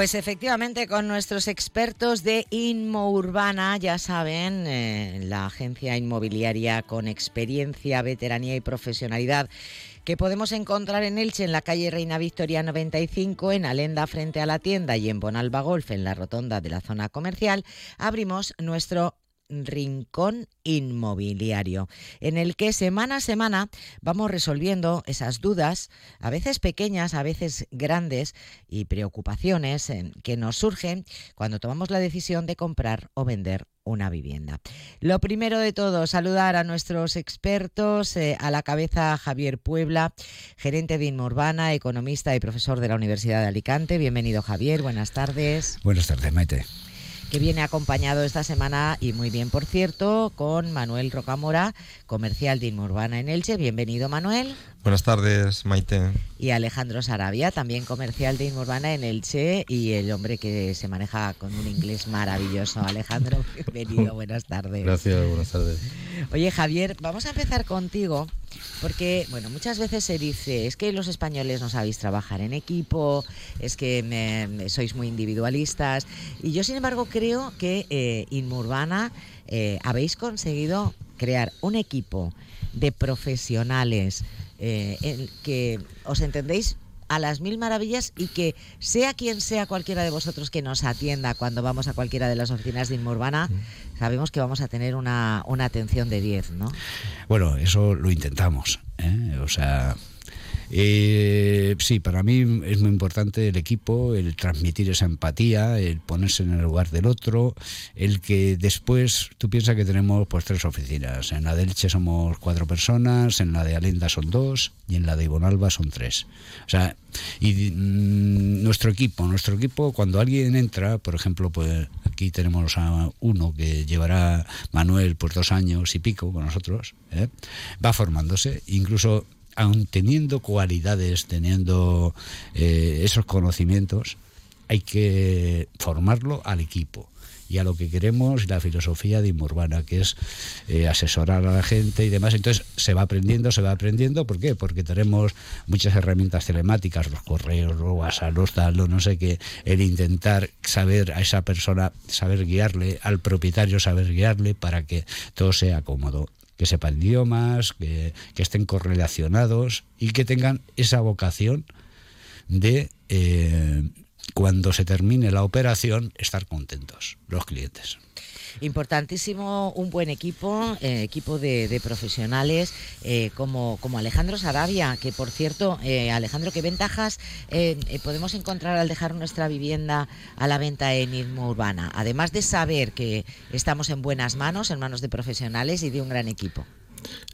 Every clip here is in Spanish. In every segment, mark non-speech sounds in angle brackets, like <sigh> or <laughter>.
Pues efectivamente, con nuestros expertos de Inmo Urbana, ya saben, eh, la agencia inmobiliaria con experiencia, veteranía y profesionalidad que podemos encontrar en Elche, en la calle Reina Victoria 95, en Alenda frente a la tienda y en Bonalba Golf, en la rotonda de la zona comercial, abrimos nuestro Rincón Inmobiliario, en el que semana a semana vamos resolviendo esas dudas, a veces pequeñas, a veces grandes, y preocupaciones eh, que nos surgen cuando tomamos la decisión de comprar o vender una vivienda. Lo primero de todo, saludar a nuestros expertos, eh, a la cabeza Javier Puebla, gerente de Inmurbana, economista y profesor de la Universidad de Alicante. Bienvenido Javier, buenas tardes. Buenas tardes, Maite que viene acompañado esta semana, y muy bien por cierto, con Manuel Rocamora, comercial de Inmurbana en Elche. Bienvenido Manuel. Buenas tardes, Maite. Y Alejandro Sarabia, también comercial de Inmurbana en Elche y el hombre que se maneja con un inglés maravilloso. Alejandro, <laughs> bienvenido, buenas tardes. Gracias, buenas tardes. Oye Javier, vamos a empezar contigo porque, bueno, muchas veces se dice, es que los españoles no sabéis trabajar en equipo, es que sois muy individualistas. Y yo, sin embargo, creo que eh, Inmurbana eh, habéis conseguido crear un equipo de profesionales eh, en que os entendéis a las mil maravillas y que sea quien sea cualquiera de vosotros que nos atienda cuando vamos a cualquiera de las oficinas de Inmurbana, mm. sabemos que vamos a tener una, una atención de 10, ¿no? Bueno, eso lo intentamos. ¿eh? O sea, eh, sí, para mí es muy importante el equipo, el transmitir esa empatía, el ponerse en el lugar del otro, el que después tú piensas que tenemos pues tres oficinas. En la de Elche somos cuatro personas, en la de Alenda son dos y en la de Ibonalba son tres. O sea, y mm, nuestro equipo, nuestro equipo, cuando alguien entra, por ejemplo, pues aquí tenemos a uno que llevará Manuel por dos años y pico con nosotros, ¿eh? va formándose, incluso aun teniendo cualidades, teniendo eh, esos conocimientos, hay que formarlo al equipo y a lo que queremos la filosofía de Inmurbana, que es eh, asesorar a la gente y demás. Entonces se va aprendiendo, se va aprendiendo. ¿Por qué? Porque tenemos muchas herramientas telemáticas, los correos, los WhatsApp, los tal, no sé qué. El intentar saber a esa persona, saber guiarle, al propietario saber guiarle para que todo sea cómodo que sepan idiomas, que, estén correlacionados y que tengan esa vocación de eh, cuando se termine la operación estar contentos los clientes. Importantísimo un buen equipo, eh, equipo de, profesionales eh, como, como Alejandro Sarabia, que por cierto, eh, Alejandro, ¿qué ventajas podemos encontrar al dejar nuestra vivienda a la venta en Irmo Urbana? Además de saber que estamos en buenas manos, en manos de profesionales y de un gran equipo.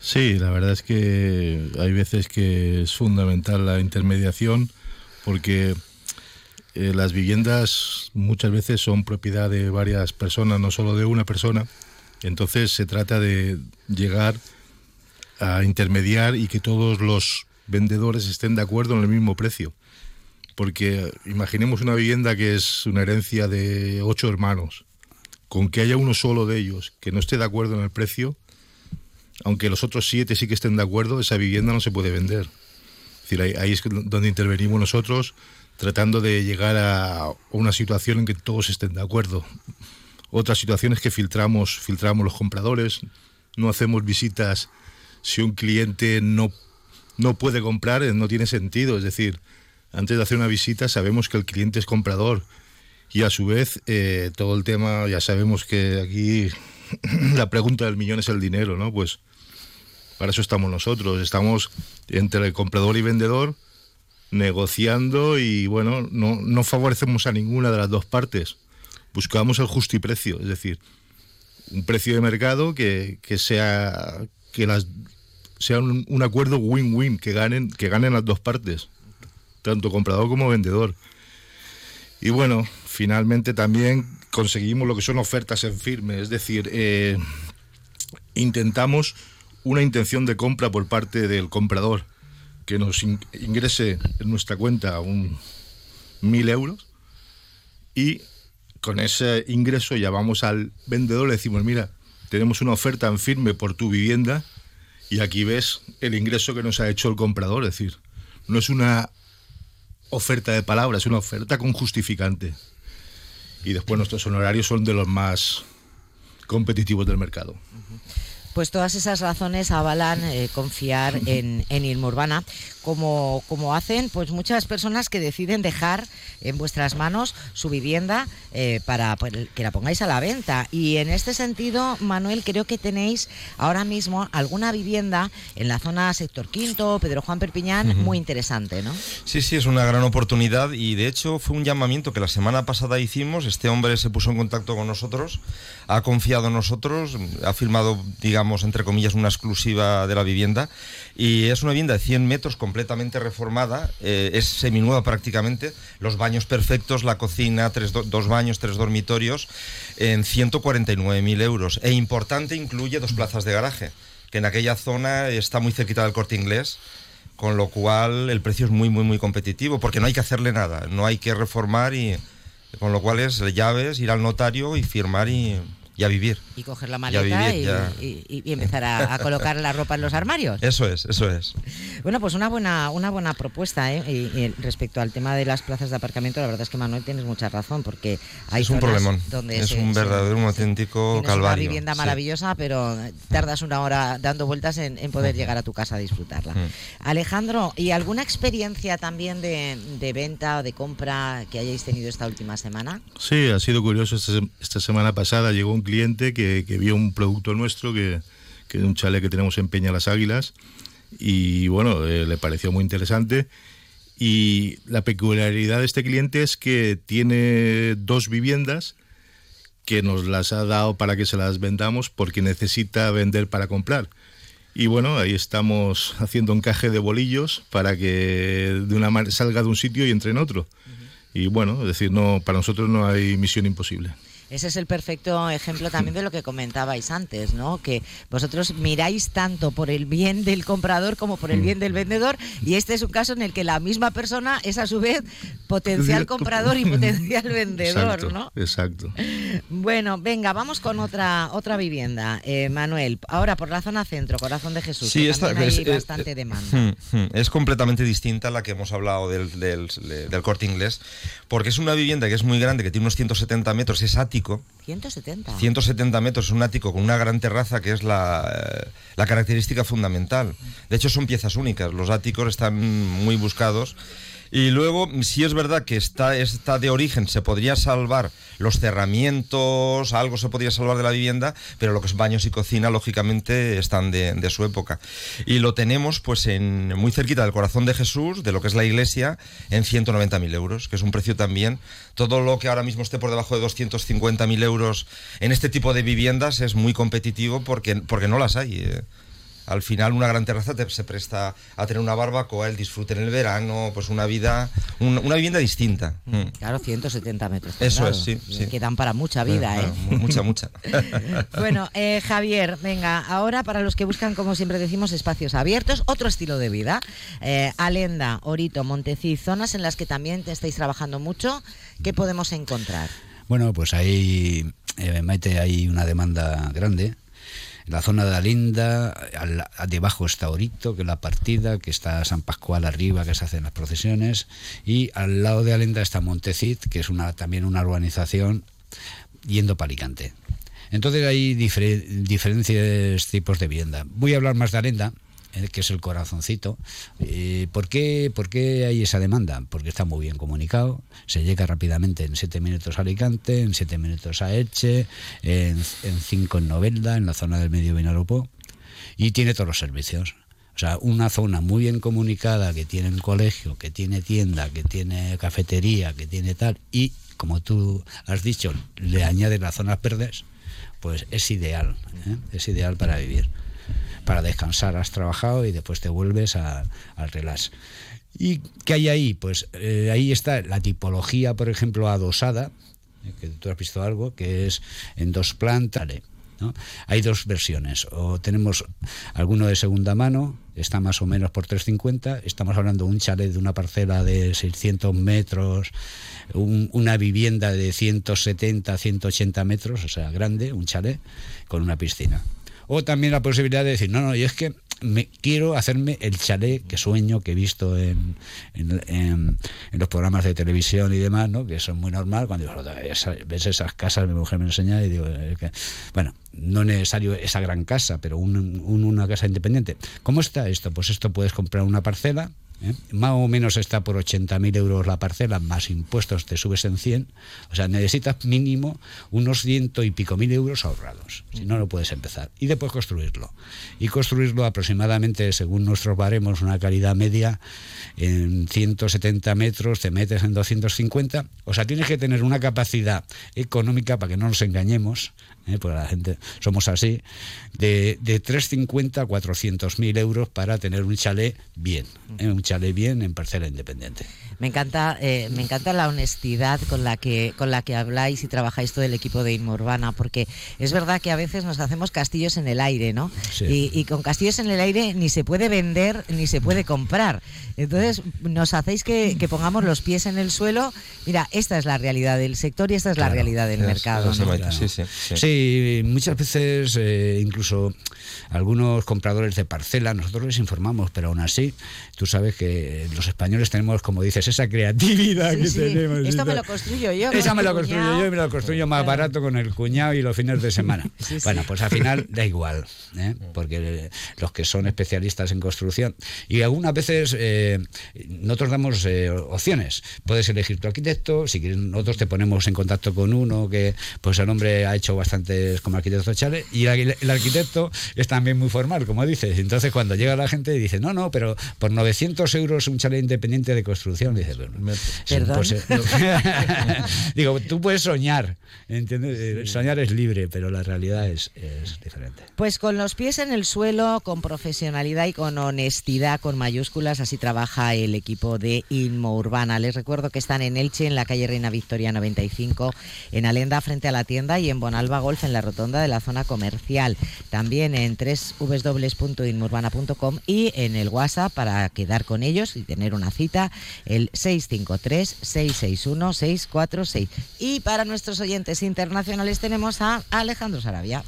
Sí, la verdad es que hay veces que es fundamental la intermediación porque eh, las viviendas muchas veces son propiedad de varias personas, no solo de una persona. Entonces se trata de llegar a intermediar y que todos los vendedores estén de acuerdo en el mismo precio. Porque imaginemos una vivienda que es una herencia de ocho hermanos, con que haya uno solo de ellos que no esté de acuerdo en el precio, aunque los otros siete sí que estén de acuerdo, esa vivienda no se puede vender. Es ahí es donde intervenimos nosotros tratando de llegar a una situación en que todos estén de acuerdo. Otras situaciones que filtramos, filtramos los compradores, no hacemos visitas si un cliente no, no puede comprar, eh, no tiene sentido. Es decir, antes de hacer una visita sabemos que el cliente es comprador y a su vez eh, todo el tema, ya sabemos que aquí <clears throat> la pregunta del millón es el dinero, ¿no? Pues para eso estamos nosotros, estamos entre el comprador y vendedor negociando y bueno, no, favorecemos a ninguna de las dos partes. Buscamos el justo y precio, es decir, un precio de mercado que, que sea que las sea un, acuerdo win-win, que ganen, que ganen las dos partes, tanto comprador como vendedor. Y bueno, finalmente también conseguimos lo que son ofertas en firme, es decir, eh, intentamos una intención de compra por parte del comprador que nos ingrese en nuestra cuenta un mil euros y con ese ingreso ya vamos al vendedor, le decimos, mira, tenemos una oferta en firme por tu vivienda y aquí ves el ingreso que nos ha hecho el comprador, es decir, no es una oferta de palabra, es una oferta con justificante. Y después nuestros honorarios son de los más competitivos del mercado. Pues todas esas razones avalan eh, confiar <laughs> en, en Irma Urbana, como, como hacen pues muchas personas que deciden dejar en vuestras manos su vivienda eh, para pues, que la pongáis a la venta. Y en este sentido, Manuel, creo que tenéis ahora mismo alguna vivienda en la zona sector quinto, Pedro Juan Perpiñán, muy interesante, ¿no? Sí, sí, es una gran oportunidad y de hecho fue un llamamiento que la semana pasada hicimos. Este hombre se puso en contacto con nosotros, ha confiado en nosotros, ha firmado, digamos, entre comillas, una exclusiva de la vivienda y es una vivienda de 100 metros completamente reformada, eh, es seminueva prácticamente, los baños perfectos, la cocina, tres, dos baños, tres dormitorios, en 149.000 euros. E importante, incluye dos plazas de garaje, que en aquella zona está muy cerquita del corte inglés con lo cual el precio es muy, muy, muy competitivo, porque no hay que hacerle nada, no hay que reformar y con lo cual es llaves, ir al notario y firmar y, y a vivir. Y coger la maleta y, empezar a, colocar la ropa en los armarios. Eso es, eso es. Bueno, pues una buena, una buena propuesta ¿eh? y, respecto al tema de las plazas de aparcamiento, la verdad es que Manuel tienes mucha razón, porque hay es un problemón. Donde es un verdadero, un auténtico calvario. una vivienda maravillosa, pero tardas una hora dando vueltas en, poder llegar a tu casa a disfrutarla. Alejandro, ¿y alguna experiencia también de, venta o de compra que hayáis tenido esta última semana? Sí, ha sido curioso. Esta, esta semana pasada llegó un cliente que, vio un producto nuestro, que, que, es un chalet que tenemos en Peña Las Águilas, y bueno, eh, le pareció muy interesante. Y la peculiaridad de este cliente es que tiene dos viviendas que nos las ha dado para que se las vendamos porque necesita vender para comprar. Y bueno, ahí estamos haciendo encaje de bolillos para que de una salga de un sitio y entre en otro. Y bueno, es decir, no, para nosotros no hay misión imposible. Ese es el perfecto ejemplo también de lo que comentabais antes, ¿no? Que vosotros miráis tanto por el bien del comprador como por el bien del vendedor y este es un caso en el que la misma persona es a su vez potencial comprador y potencial vendedor, ¿no? Exacto. Bueno, venga, vamos con otra otra vivienda, eh, Manuel. Ahora por la zona centro, Corazón de Jesús. Sí, esta, hay bastante demanda. Hmm, hmm, es completamente distinta a la que hemos hablado del, del, del corte inglés, porque es una vivienda que es muy grande, que tiene unos 170 metros, es ática 170. 170 metros, un ático con una gran terraza que es la, eh, la característica fundamental. De hecho, son piezas únicas. Los áticos están muy buscados y luego, si es verdad que está, está de origen, se podría salvar los cerramientos, algo se podría salvar de la vivienda, pero lo que es baños y cocina, lógicamente, están de, su época. Y lo tenemos pues en muy cerquita del corazón de Jesús, de lo que es la iglesia, en 190.000 euros, que es un precio también. Todo lo que ahora mismo esté por debajo de 250.000 euros en este tipo de viviendas es muy competitivo porque, porque no las hay. Eh al final una gran terraza se presta a tener una barbacoa, el disfrute en el verano, pues una vida, una vivienda distinta. Mm. Claro, 170 metros. Eso es, sí, Quedan para mucha vida, ¿eh? Mucha, mucha. <laughs> bueno, eh, Javier, venga, ahora para los que buscan, como siempre decimos, espacios abiertos, otro estilo de vida. Eh, Alenda, Orito, Montecid, zonas en las que también te estáis trabajando mucho, ¿qué podemos encontrar? Bueno, pues ahí, eh, Maite, hay una demanda grande la zona de Alinda, al, debajo está Orito, que es la partida, que está San Pascual arriba, que se hacen las procesiones, y al lado de Alinda está Montecid, que es una, también una urbanización yendo para Alicante. Entonces hay diferentes tipos de vivienda. Voy a hablar más de Alenda, que es el corazoncito. Eh, ¿por, qué, ¿Por qué hay esa demanda? Porque está muy bien comunicado, se llega rápidamente en 7 minutos a Alicante, en 7 minutos a Elche, en 5 en, Novelda, en la zona del medio Vinalopó, y tiene todos los servicios. O sea, una zona muy bien comunicada, que tiene un colegio, que tiene tienda, que tiene cafetería, que tiene tal, y como tú has dicho, le añade las zonas verdes, pues es ideal, ¿eh? es ideal para vivir para descansar, has trabajado y después te vuelves al relax. ¿Y qué hay ahí? Pues eh, ahí está la tipología, por ejemplo, adosada, eh, que tú has visto algo, que es en dos plantas. ¿no? Hay dos versiones. O tenemos alguno de segunda mano, está más o menos por 350. Estamos hablando de un chalet de una parcela de 600 metros, una vivienda de 170, 180 metros, o sea, grande, un chalet, con una piscina O también la posibilidad de decir, no, no, y es que me quiero hacerme el chalet que sueño, que he visto en, en, los programas de televisión y demás, ¿no? que son muy normal. Cuando ves esas casas, mi mujer me enseña y digo, que, bueno, no necesario esa gran casa, pero una casa independiente. ¿Cómo está esto? Pues esto puedes comprar una parcela, ¿eh? Más o menos está por 80.000 euros la parcela, más impuestos te subes en 100. O sea, necesitas mínimo unos ciento y pico mil euros ahorrados. Si no, no puedes empezar. Y después construirlo. Y construirlo aproximadamente, según nuestros baremos, una calidad media en 170 metros, te metes en 250. O sea, tienes que tener una capacidad económica, para que no nos engañemos, ¿eh? porque la gente somos así, de, de 350 a 400 mil euros para tener un chalet bien, ¿eh? un chalet bien en parcela independiente. Me encanta, eh, me encanta la honestidad con la que con la que habláis y trabajáis todo el equipo de Inmo Urbana, porque es verdad que a veces nos hacemos castillos en el aire, ¿no? Y, con castillos en el aire ni se puede vender ni se puede comprar. Entonces nos hacéis que, pongamos los pies en el suelo. Mira, esta es la realidad del sector y esta es la realidad del mercado. Sí, sí, sí, muchas veces eh, incluso algunos compradores de parcela nosotros les informamos, pero aún así tú sabes que los españoles tenemos, como dices esa creatividad que tenemos. Esto me lo construyo yo. Esa me lo construyo yo y me lo construyo más barato con el cuñado y los fines de semana. <laughs> bueno, pues al final da igual, ¿eh? porque los que son especialistas en construcción. Y algunas veces eh, nosotros damos eh, opciones. Puedes elegir tu arquitecto, si quieres, nosotros te ponemos en contacto con uno que, pues el hombre ha hecho bastantes como arquitecto chale, y el, arquitecto es también muy formal, como dices. Entonces, cuando llega la gente, dice, no, no, pero por 900 euros un chalet independiente de construcción <laughs> <laughs> Digo, tú puedes soñar, ¿entiendes? Soñar es libre, pero la realidad es, diferente. Pues con los pies en el suelo, con profesionalidad y con honestidad, con mayúsculas, así trabaja el equipo de Inmo Urbana. Les recuerdo que están en Elche, en la calle Reina Victoria 95, en Alenda frente a la tienda y en Bonalba Golf en la rotonda de la zona comercial. También en www.inmourbana.com y en el WhatsApp para quedar con ellos y tener una cita, el 653-661-646. Y para nuestros oyentes internacionales tenemos a Alejandro Sarabia.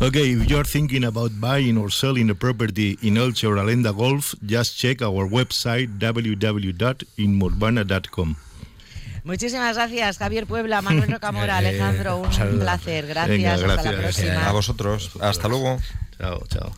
Okay, if you're thinking about buying or selling a property in Elche or Alenda Golf, just check our website www.inmurbana.com. Muchísimas gracias, Javier Puebla, Manuel <laughs> Rocamora, eh, Alejandro, un placer. Gracias, hasta la próxima. A vosotros, hasta luego. Chao, chao.